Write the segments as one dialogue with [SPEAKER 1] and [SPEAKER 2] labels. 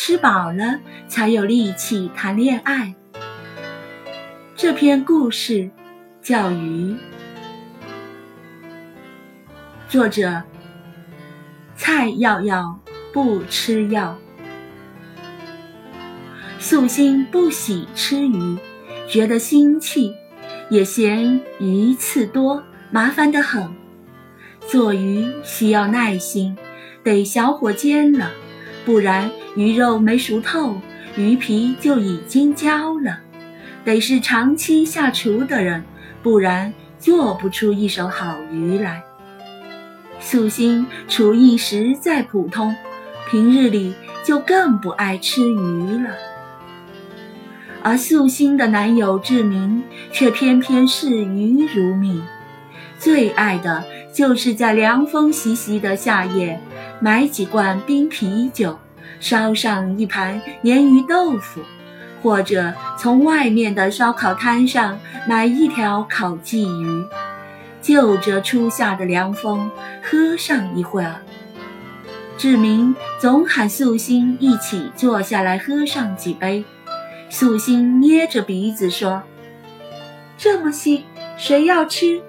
[SPEAKER 1] 吃饱了才有力气谈恋爱。这篇故事叫《鱼》，作者蔡耀耀不吃药。素心不喜吃鱼，觉得腥气，也嫌鱼刺多，麻烦得很。做鱼需要耐心，得小火煎了。不然鱼肉没熟透，鱼皮就已经焦了。得是长期下厨的人，不然做不出一手好鱼来。素心厨艺实在普通，平日里就更不爱吃鱼了。而素心的男友志明却偏偏视鱼如命，最爱的就是在凉风习习的夏夜。买几罐冰啤酒，烧上一盘鲶鱼豆腐，或者从外面的烧烤摊上买一条烤鲫鱼，就着初夏的凉风喝上一会儿。志明总喊素心一起坐下来喝上几杯，素心捏着鼻子说：“这么腥，谁要吃？”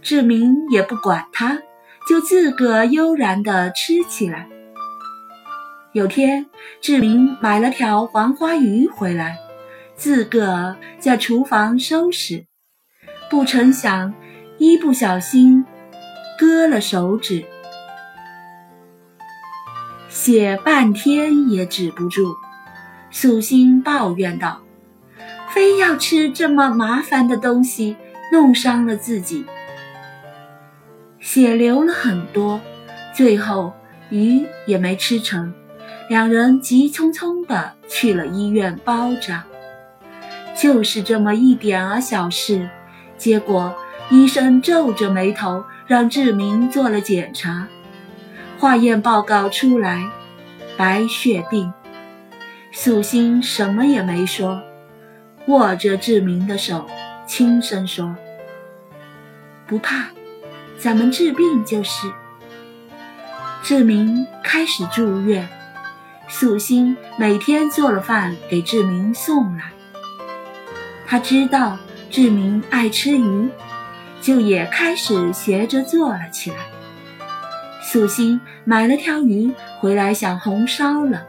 [SPEAKER 1] 志明也不管他。就自个悠然地吃起来。有天，志明买了条黄花鱼回来，自个在厨房收拾，不成想一不小心割了手指，写半天也止不住。素心抱怨道：“非要吃这么麻烦的东西，弄伤了自己。”血流了很多，最后鱼也没吃成，两人急匆匆地去了医院包扎。就是这么一点儿小事，结果医生皱着眉头让志明做了检查，化验报告出来，白血病。素心什么也没说，握着志明的手，轻声说：“不怕。”咱们治病就是。志明开始住院，素心每天做了饭给志明送来。他知道志明爱吃鱼，就也开始学着做了起来。素心买了条鱼回来，想红烧了，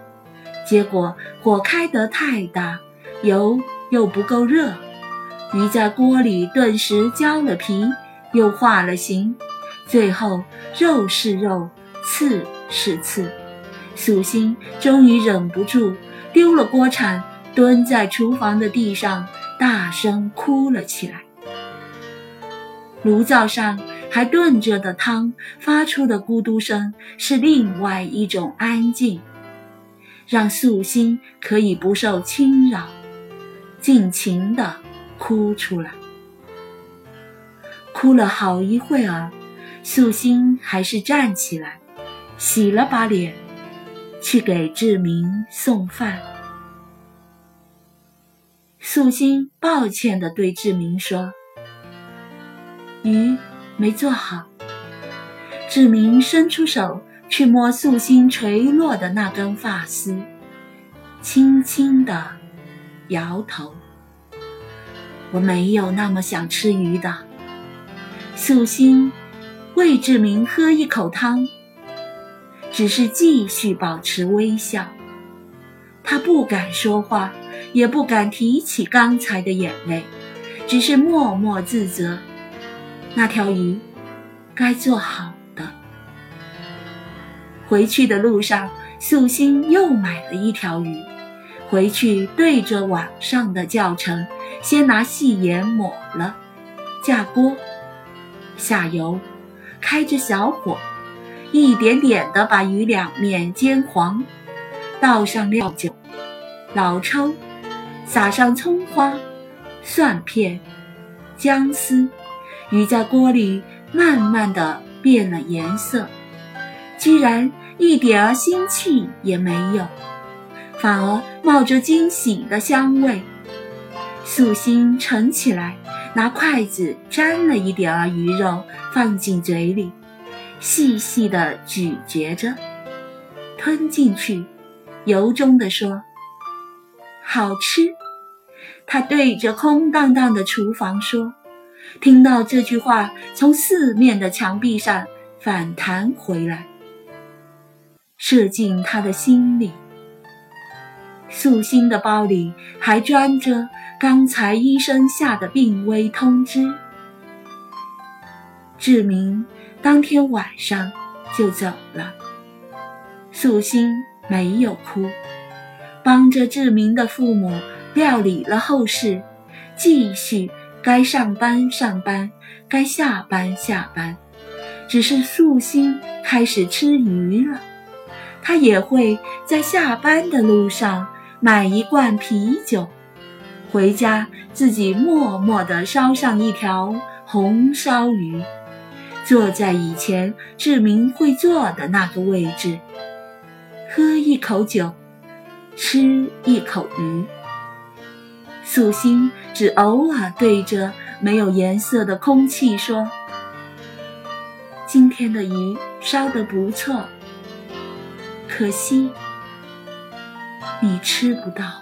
[SPEAKER 1] 结果火开得太大，油又不够热，鱼在锅里顿时焦了皮。又化了形，最后肉是肉，刺是刺，素心终于忍不住丢了锅铲，蹲在厨房的地上大声哭了起来。炉灶上还炖着的汤发出的咕嘟声是另外一种安静，让素心可以不受侵扰，尽情地哭出来。哭了好一会儿，素心还是站起来，洗了把脸，去给志明送饭。素心抱歉地对志明说：“鱼没做好。”志明伸出手去摸素心垂落的那根发丝，轻轻地摇头：“我没有那么想吃鱼的。”素心为志明喝一口汤，只是继续保持微笑。他不敢说话，也不敢提起刚才的眼泪，只是默默自责。那条鱼该做好的。回去的路上，素心又买了一条鱼，回去对着网上的教程，先拿细盐抹了，架锅。下油，开着小火，一点点地把鱼两面煎黄，倒上料酒、老抽，撒上葱花、蒜片、姜丝，鱼在锅里慢慢地变了颜色，居然一点儿腥气也没有，反而冒着惊喜的香味。素心盛起来。拿筷子沾了一点儿鱼肉，放进嘴里，细细地咀嚼着，吞进去，由衷地说：“好吃。”他对着空荡荡的厨房说。听到这句话从四面的墙壁上反弹回来，射进他的心里。素心的包里还装着刚才医生下的病危通知。志明当天晚上就走了。素心没有哭，帮着志明的父母料理了后事，继续。该上班上班，该下班下班，只是素心开始吃鱼了。他也会在下班的路上买一罐啤酒，回家自己默默地烧上一条红烧鱼，坐在以前志明会坐的那个位置，喝一口酒，吃一口鱼。素心只偶尔对着没有颜色的空气说：“今天的鱼烧得不错，可惜你吃不到。”